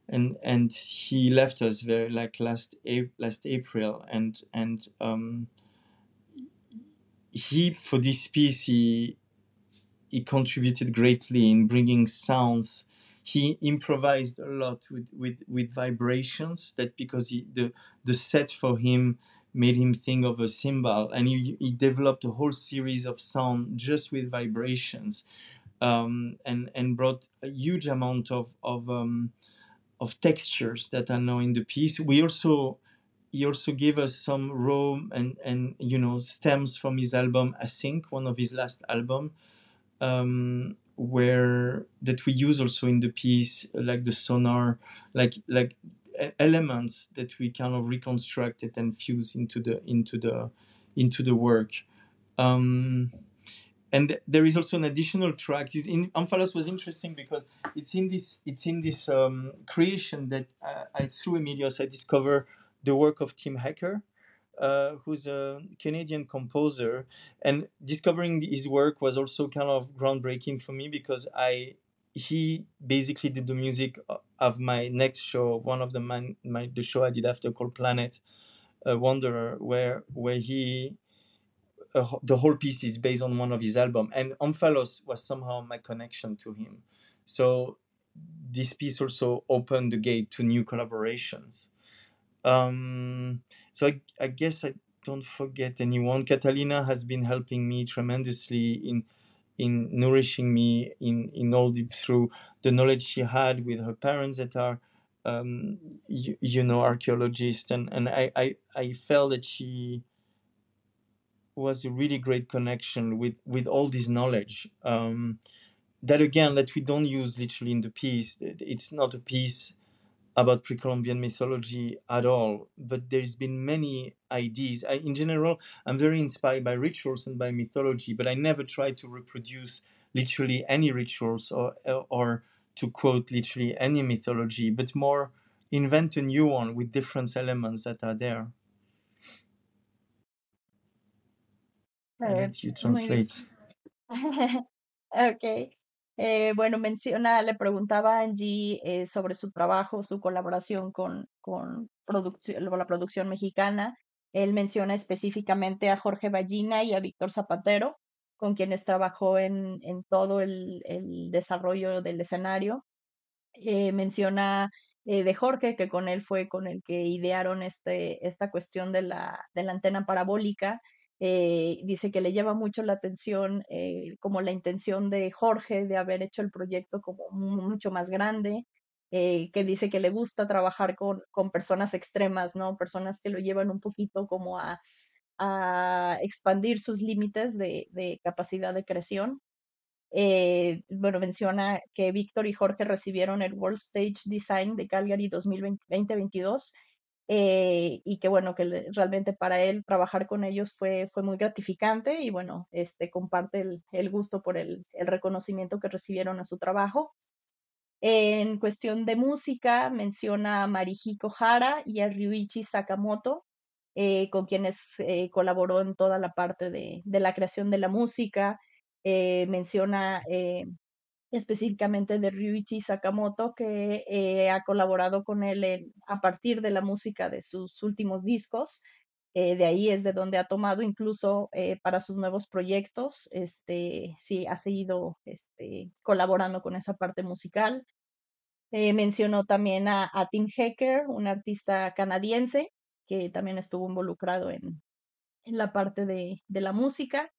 and and he left us very like last a- last April, and and um, he for this piece he he contributed greatly in bringing sounds he improvised a lot with with, with vibrations that because he, the the set for him made him think of a cymbal and he, he developed a whole series of sound just with vibrations um, and and brought a huge amount of of um, of textures that are now in the piece. We also he also gave us some raw and and you know stems from his album async one of his last album um, where that we use also in the piece, like the sonar, like like elements that we kind of reconstructed and fuse into the into the into the work. Um, and there is also an additional track. Is in Omphalos was interesting because it's in this it's in this um, creation that I, I through Aimilios I discover the work of Tim Hecker, uh, who's a Canadian composer, and discovering his work was also kind of groundbreaking for me because I he basically did the music of my next show, one of the man, my the show I did after called Planet uh, Wanderer, where where he uh, the whole piece is based on one of his albums, and Omphalos was somehow my connection to him. So this piece also opened the gate to new collaborations. Um, so I, I guess I don't forget anyone. Catalina has been helping me tremendously in in nourishing me in in all the, through the knowledge she had with her parents that are um, you, you know archaeologists. And and I, I I felt that she was a really great connection with with all this knowledge. Um, that again that we don't use literally in the piece. It's not a piece about pre-Columbian mythology at all, but there's been many ideas. I, in general, I'm very inspired by rituals and by mythology, but I never try to reproduce literally any rituals or or to quote literally any mythology, but more invent a new one with different elements that are there. let you translate. okay. Eh, bueno, menciona, le preguntaba a Angie eh, sobre su trabajo, su colaboración con, con la producción mexicana. Él menciona específicamente a Jorge Ballina y a Víctor Zapatero, con quienes trabajó en, todo el, desarrollo del escenario. Eh, menciona de Jorge, que con él fue con el que idearon este, esta cuestión de la, de la antena parabólica eh, dice que le lleva mucho la atención eh, como la intención de Jorge de haber hecho el proyecto como mucho más grande, eh, que dice que le gusta trabajar con, con, personas extremas, ¿no? Personas que lo llevan un poquito como a, a expandir sus límites de, de, capacidad de creación. bueno, menciona que Víctor y Jorge recibieron el World Stage Design de Calgary 2020-2022 eh, y que bueno, que realmente para él trabajar con ellos fue, fue muy gratificante y bueno, este, comparte el, el gusto por el, el, reconocimiento que recibieron a su trabajo. En cuestión de música, menciona a Marihiko Hara y a Ryuichi Sakamoto, eh, con quienes eh, colaboró en toda la parte de, la creación de la música. menciona específicamente de Ryuichi Sakamoto, que eh, ha colaborado con él a partir de la música de sus últimos discos. Eh, de ahí es de donde ha tomado incluso eh, para sus nuevos proyectos. Este, sí, ha seguido este, colaborando con esa parte musical. Mencionó también a, Tim Hecker, un artista canadiense que también estuvo involucrado en, la parte de, de la música.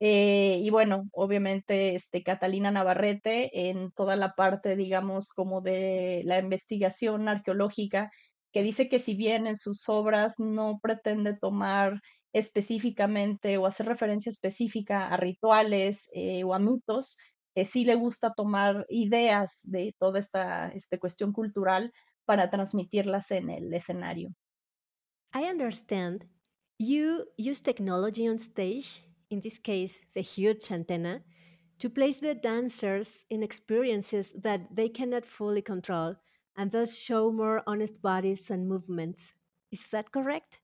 Eh, y bueno, obviamente, este, Catalina Navarrete en toda la parte, digamos, como de la investigación arqueológica, que dice que si bien en sus obras no pretende tomar específicamente o hacer referencia específica a rituales eh, o a mitos, sí le gusta tomar ideas de toda esta este, cuestión cultural para transmitirlas en el escenario. I understand. You use technology on stage in this case, the huge antenna, to place the dancers in experiences that they cannot fully control and thus show more honest bodies and movements. Is that correct?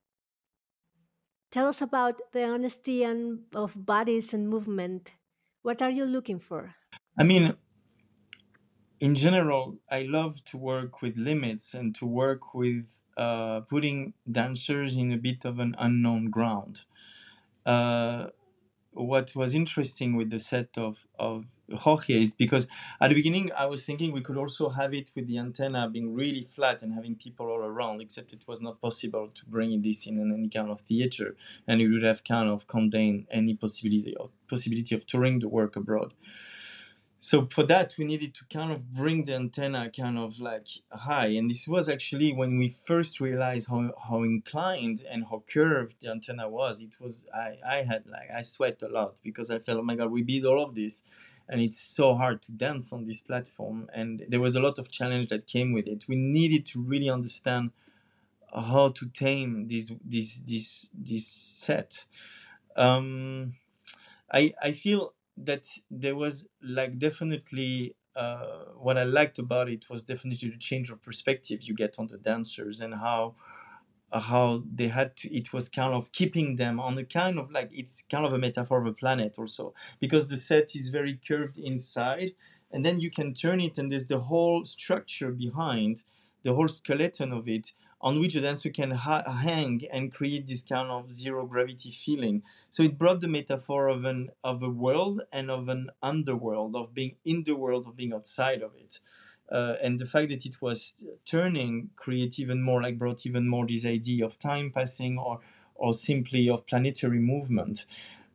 Tell us about the honesty and of bodies and movement. What are you looking for? I mean, in general, I love to work with limits and to work with uh, putting dancers in a bit of an unknown ground. Uh, what was interesting with the set of, of Jorge is because at the beginning I was thinking we could also have it with the antenna being really flat and having people all around, except it was not possible to bring this in any kind of theater, and it would have kind of contained any possibility of possibility of touring the work abroad so for that we needed to kind of bring the antenna kind of like high. And this was actually when we first realized how, how inclined and how curved the antenna was it was i i had like i sweat a lot because i felt oh my god we beat all of this. And it's so hard to dance on this platform. And there was a lot of challenge that came with it. We needed to really understand how to tame this this this this set. Um i i feel that there was like definitely uh, what I liked about it was definitely the change of perspective you get on the dancers and how uh, how they had to it was kind of keeping them on a kind of like it's kind of a metaphor of a planet also because the set is very curved inside and then you can turn it and there's the whole structure behind the whole skeleton of it on which the dancer can ha- hang and create this kind of zero gravity feeling. So it brought the metaphor of an of a world and of an underworld, of being in the world, of being outside of it. Uh, and the fact that it was turning create even more like brought even more this idea of time passing or or simply of planetary movement.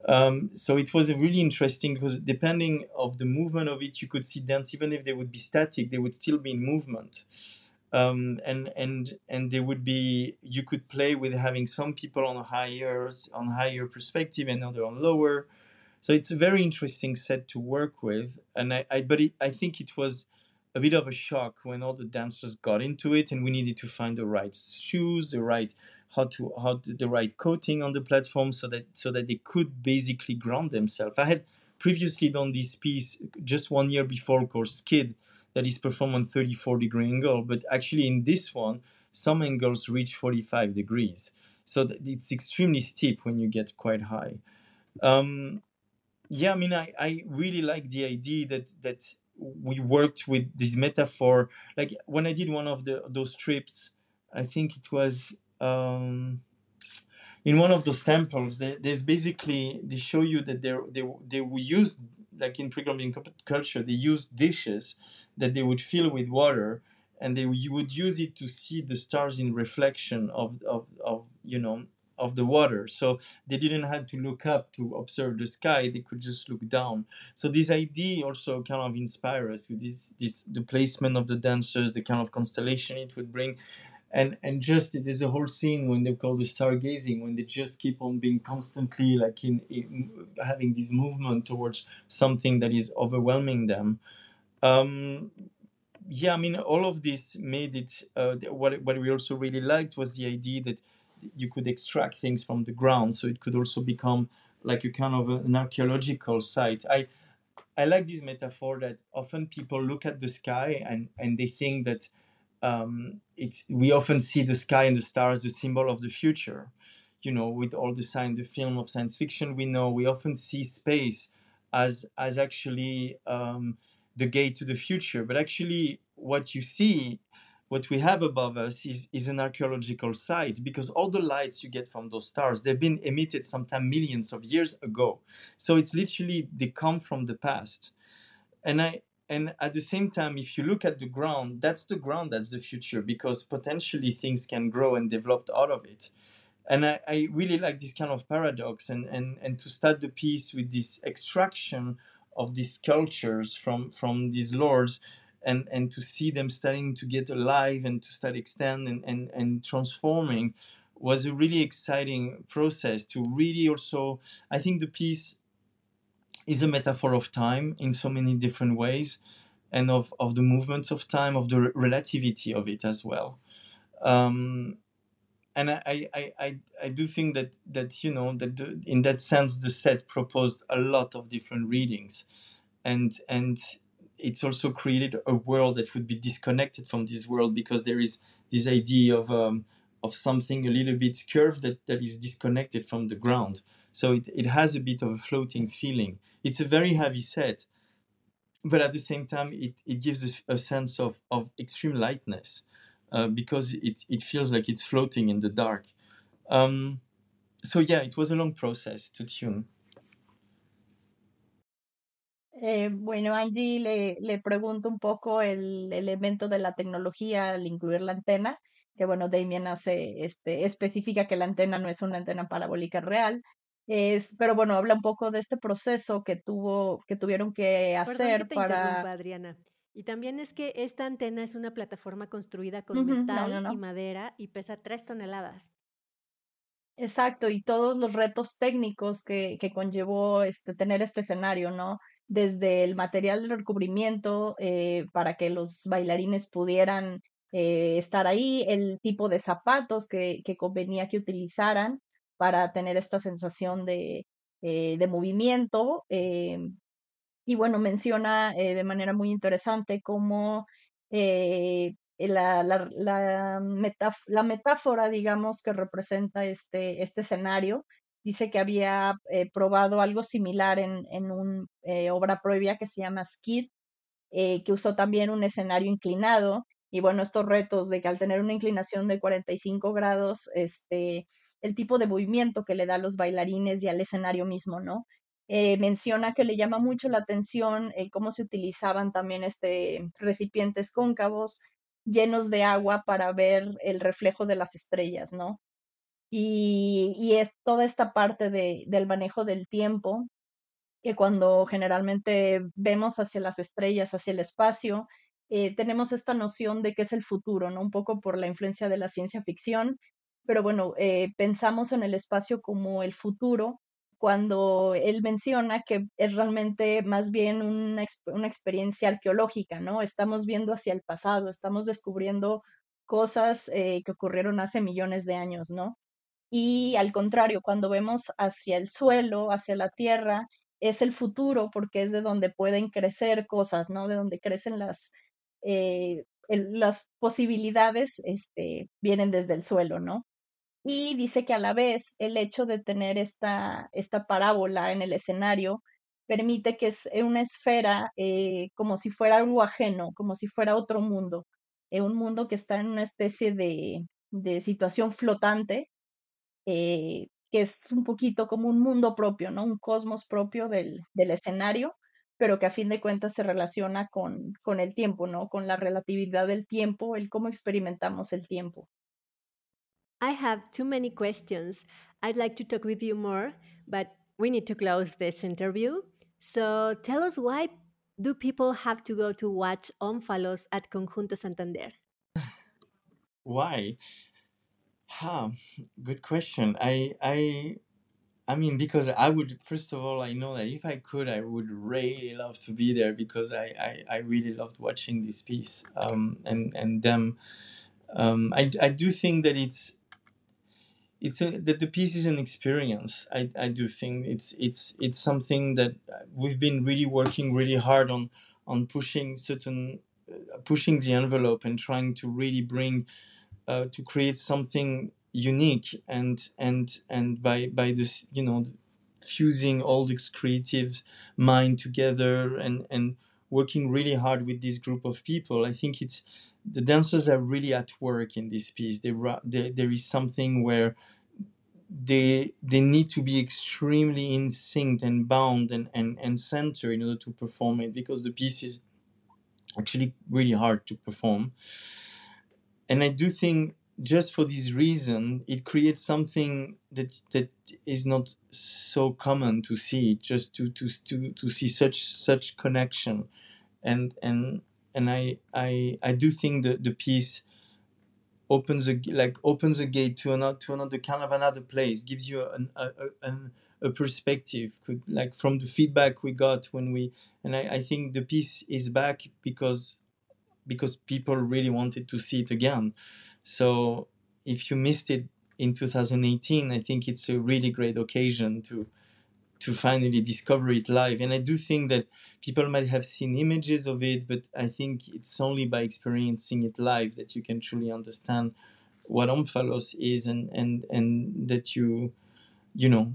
Um, so it was really interesting because depending of the movement of it, you could see dance even if they would be static, they would still be in movement um, and and and there would be you could play with having some people on higher on higher perspective and other on lower. So it's a very interesting set to work with. And i, I but it, i think it was a bit of a shock when all the dancers got into it and we needed to find the right shoes the right how to how to, the right coating on the platform so that so that they could basically ground themselves. I had previously done this piece just one year before called skid that is performed on 34 degree angle, but actually in this one, some angles reach 45 degrees. So it's extremely steep when you get quite high. Um, yeah, I mean, I, I really like the idea that that we worked with this metaphor. Like when I did one of the those trips, I think it was um, in one of those temples. There's basically they show you that they they they use like in pre-Columbian culture, they use dishes that they would fill with water, and they you would use it to see the stars in reflection of, of, of you know of the water. So they didn't have to look up to observe the sky; they could just look down. So this idea also kind of inspires us with this this the placement of the dancers, the kind of constellation it would bring and and just there's a whole scene when they call the stargazing when they just keep on being constantly like in, in having this movement towards something that is overwhelming them um, yeah i mean all of this made it uh, what, what we also really liked was the idea that you could extract things from the ground. So it could also become like a kind of an archaeological site. I i like this metaphor that often people look at the sky and and they think that um, it's we often see the sky and the stars the symbol of the future. You know with all the science the film of science fiction we know we often see space as as actually um, the gate to the future. But actually what you see what we have above us is, is an archaeological site because all the lights you get from those stars they've been emitted sometime millions of years ago. So it's literally they come from the past. And i and at the same time if you look at the ground that's the ground that's the future because potentially things can grow and develop out of it. And I, I really like this kind of paradox and, and and to start the piece with this extraction of these cultures from from these lords and and to see them starting to get alive and to start extend and, and, and transforming was a really exciting process to really also i think the piece is a metaphor of time in so many different ways and of, of the movements of time, of the relativity of it as well. Um, and I, I, I, I do think that, that you know that the, in that sense the set proposed a lot of different readings and and it's also created a world that would be disconnected from this world because there is this idea of um, of something a little bit curved that, that is disconnected from the ground. So it, it has a bit of a floating feeling. It's a very heavy set, but at the same time, it, it gives a, a sense of, of extreme lightness uh, because it, it feels like it's floating in the dark. Um, so yeah, it was a long process to tune. Eh, bueno, Angie le, le pregunto un poco el elemento de la tecnología al incluir la antena, que bueno, Damien hace, este, especifica que la antena no es una antena parabólica real, es, pero bueno, habla un poco de este proceso que tuvo, que tuvieron que hacer que te para. Adriana. Y también es que esta antena es una plataforma construida con metal y madera y pesa tres toneladas. Exacto, y todos los retos técnicos que, que conllevó este, tener este escenario, ¿no? desde el material de recubrimiento eh, para que los bailarines pudieran eh, estar ahí, el tipo de zapatos que, convenía que utilizaran para tener esta sensación de, eh, de movimiento. Y bueno, menciona de manera muy interesante cómo la, la, la, la, metáfora, digamos, que representa este, este escenario dice que había eh, probado algo similar en, en una eh, obra previa que se llama Skid, eh, que usó también un escenario inclinado. Y bueno, estos retos de que al tener una inclinación de 45 grados, este, el tipo de movimiento que le da a los bailarines y al escenario mismo, ¿no? Menciona que le llama mucho la atención cómo se utilizaban también este, recipientes cóncavos llenos de agua para ver el reflejo de las estrellas, ¿no? y, es toda esta parte de, del manejo del tiempo, que cuando generalmente vemos hacia las estrellas, hacia el espacio, eh, tenemos esta noción de que es el futuro, ¿no? Un poco por la influencia de la ciencia ficción, pero bueno, eh, pensamos en el espacio como el futuro cuando él menciona que es realmente más bien una, una experiencia arqueológica, ¿no? Estamos viendo hacia el pasado, estamos descubriendo cosas eh, que ocurrieron hace millones de años, ¿no? Y al contrario, cuando vemos hacia el suelo, hacia la tierra, es el futuro porque es de donde pueden crecer cosas, ¿no? De donde crecen las, eh, las posibilidades, este, vienen desde el suelo, ¿no? Y dice que a la vez el hecho de tener esta, esta parábola en el escenario permite que es una esfera eh, como si fuera algo ajeno, como si fuera otro mundo, eh, un mundo que está en una especie de, de situación flotante eh, que es un poquito como un mundo propio, ¿no? Un cosmos propio del, del escenario, pero que a fin de cuentas se relaciona con, con el tiempo, ¿no? Con la relatividad del tiempo, el cómo experimentamos el tiempo. I have too many questions. I'd like to talk with you more, but we need to close this interview. So tell us why do people have to go to watch Ónfalos at Conjunto Santander? Why? Huh, good question. I I I mean because I would first of all I know that if I could I would really love to be there because I I, I really loved watching this piece um, and and them. Um, I I do think that it's it's a, that the piece is an experience. I, I do think it's it's it's something that we've been really working really hard on on pushing certain uh, pushing the envelope and trying to really bring uh, to create something unique and and and by by this you know fusing all this creative mind together and and working really hard with this group of people i think it's the dancers are really at work in this piece they, they, there is something where they they need to be extremely in sync and bound and, and and center in order to perform it because the piece is actually really hard to perform and I do think just for this reason, it creates something that that is not so common to see. Just to to to, to see such such connection, and and and I I I do think that the piece opens a like opens a gate to another to another kind of another place, gives you an, a, a, a perspective. Could like from the feedback we got when we and I, I think the piece is back because because people really wanted to see it again. So if you missed it in 2018, I think it's a really great occasion to to finally discover it live. And I do think that people might have seen images of it, but I think it's only by experiencing it live that you can truly understand what Omphalos is and, and, and that you, you know,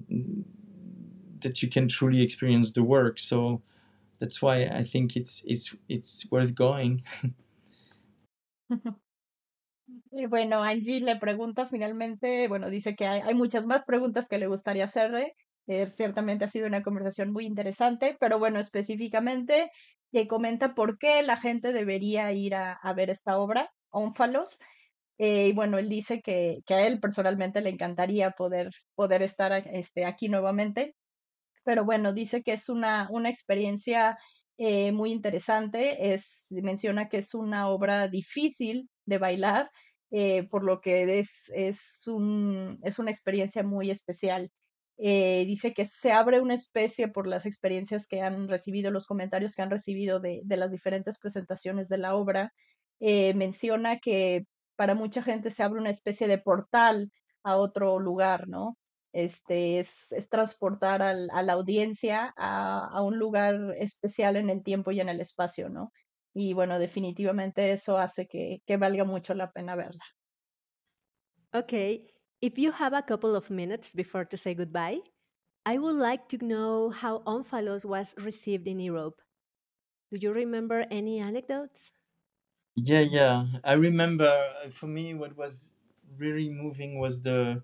that you can truly experience the work. So that's why I think it's, it's, it's worth going. Eh, bueno, Angie le pregunta finalmente, bueno, dice que hay, hay muchas más preguntas que le gustaría hacerle, Eh, ciertamente ha sido una conversación muy interesante, pero bueno, específicamente que comenta por qué la gente debería ir a, ver esta obra, Ónfalos. Eh, y bueno, él dice que, que, a él personalmente le encantaría poder, poder estar este, aquí nuevamente, pero bueno, dice que es una, una experiencia eh, muy interesante. Es, menciona que es una obra difícil de bailar, por lo que es, es, un, es una experiencia muy especial. Eh, dice que se abre una especie por las experiencias que han recibido, los comentarios que han recibido de, las diferentes presentaciones de la obra. Eh, menciona que para mucha gente se abre una especie de portal a otro lugar, ¿no? Este, es, transportar a la audiencia a, un lugar especial en el tiempo y en el espacio, ¿no? Y bueno, definitivamente eso hace que, que valga mucho la pena verla. Ok, If you have a couple of minutes before to say goodbye, I would like to know how Omphalos was received in Europe. Do you remember any anecdotes? Yeah, yeah. I remember uh, for me what was really moving was the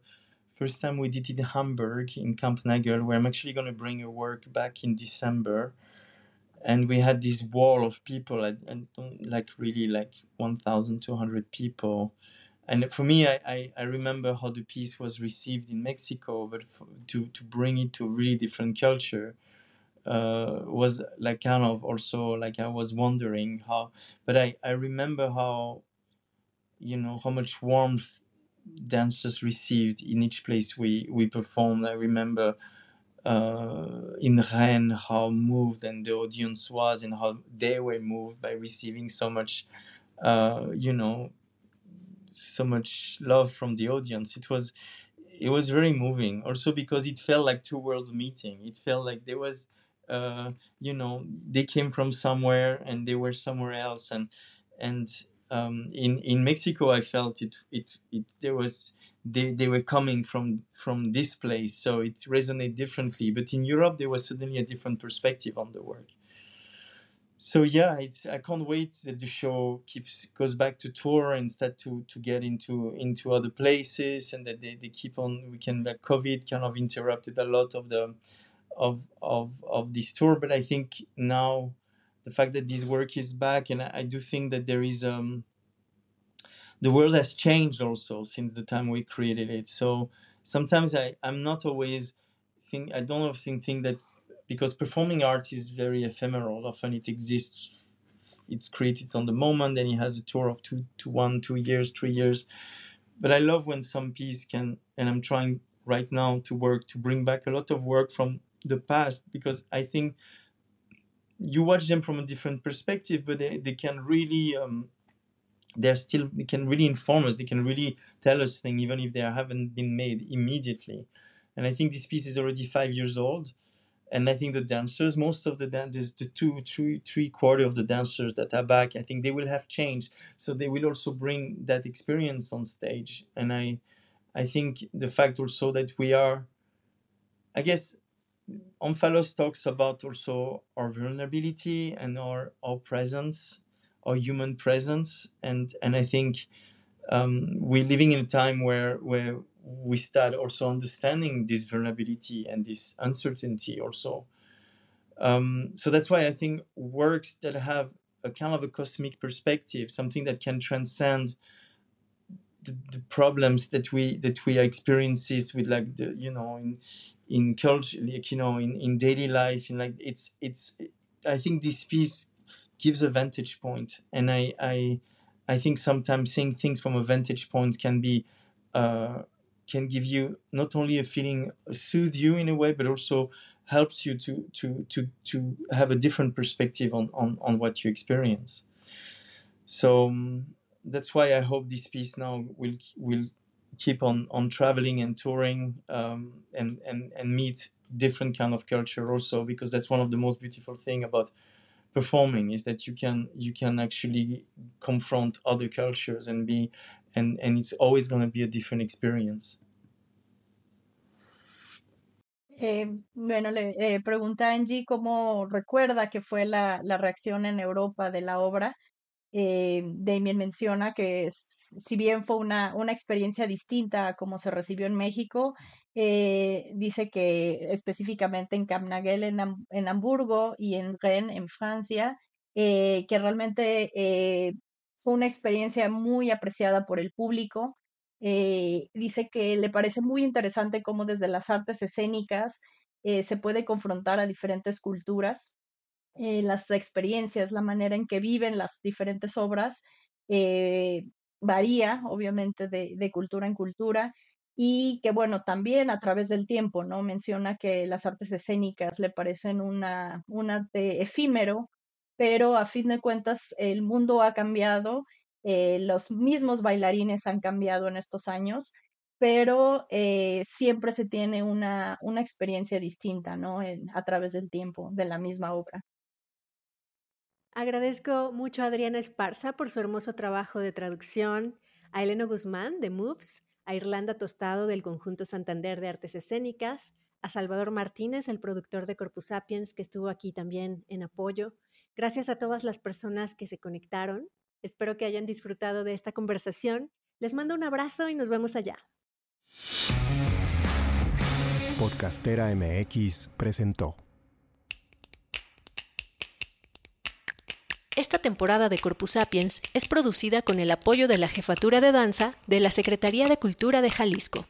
first time we did it in Hamburg in Kampnagel, where I'm actually going to bring a work back in December. And we had this wall of people, and like really like 1,200 people and for me, I, I, I, remember how the piece was received in Mexico, but for, to, to bring it to a really different culture uh, was like kind of also like I was wondering how, but I, I remember how, you know, how much warmth dancers received in each place we, we performed. I remember uh, in Rennes how moved and the audience was and how they were moved by receiving so much, uh, you know, so much love from the audience. It was it was very moving. Also because it felt like two worlds meeting. It felt like there was uh, you know they came from somewhere and they were somewhere else and and um, in in Mexico I felt it it it there was they, they were coming from from this place so it resonated differently but in Europe there was suddenly a different perspective on the work so yeah it's i can't wait that the show keeps goes back to tour and start to to get into into other places and that they, they keep on we can like covid kind of interrupted a lot of the of of of this tour. But i think now the fact that this work is back and i, I do think that there is um the world has changed also since the time we created it. So sometimes i i'm not always think i don't often think that because performing art is very ephemeral. Often it exists, it's created on the moment, and it has a tour of two to one, two years, three years. But I love when some piece can, and I'm trying right now to work to bring back a lot of work from the past because I think you watch them from a different perspective, but they, they can really um, they're still they can really inform us. They can really tell us things even if they haven't been made immediately. And I think this piece is already five years old and I think the dancers, most of the dancers, the two, three, three quarter of the dancers that are back, I think they will have changed. So they will also bring that experience on stage. And I, I think the fact also that we are, I guess, Omphalos talks about also our vulnerability and our our presence, our human presence, and and I think um, we're living in a time where where we start also understanding this vulnerability and this uncertainty also. Um, so that's why I think works that have a kind of a cosmic perspective, something that can transcend the, the problems that we that we experiences with like the you know in in culture like you know in, in daily life and like it's it's I think this piece gives a vantage point and I I I think sometimes seeing things from a vantage point can be uh, can give you not only a feeling soothe you in a way but also helps you to to to to have a different perspective on on, on what you experience. So um, that's why i hope this piece now will will keep on on traveling and touring um, and and and meet different kind of culture also because that's one of the most beautiful thing about performing is that you can you can actually confront other cultures and be and and it's always going to be a different experience Eh, bueno, le eh, pregunta Angie cómo recuerda que fue la, la reacción en Europa de la obra. Eh, Damien menciona que si bien fue una, una experiencia distinta a como se recibió en México, eh, dice que específicamente en Capnagel en, en, Hamburgo y en Rennes en Francia, que realmente fue una experiencia muy apreciada por el público. Eh, dice que le parece muy interesante cómo desde las artes escénicas eh, se puede confrontar a diferentes culturas, eh, las experiencias, la manera en que viven las diferentes obras varía obviamente de, cultura en cultura y que bueno, también a través del tiempo, ¿no? Menciona que las artes escénicas le parecen una, un arte efímero, pero a fin de cuentas el mundo ha cambiado eh, los mismos bailarines han cambiado en estos años, pero eh, siempre se tiene una, una experiencia distinta, ¿no? a través del tiempo, de la misma obra. Agradezco mucho a Adriana Esparza por su hermoso trabajo de traducción, a Eleno Guzmán de Moves, a Irlanda Tostado del Conjunto Santander de Artes Escénicas, a Salvador Martínez, el productor de Corpus Sapiens, que estuvo aquí también en apoyo. Gracias a todas las personas que se conectaron. Espero que hayan disfrutado de esta conversación. Les mando un abrazo y nos vemos allá. Podcastera MX presentó. Esta temporada de Corpus Sapiens es producida con el apoyo de la Jefatura de Danza de la Secretaría de Cultura de Jalisco.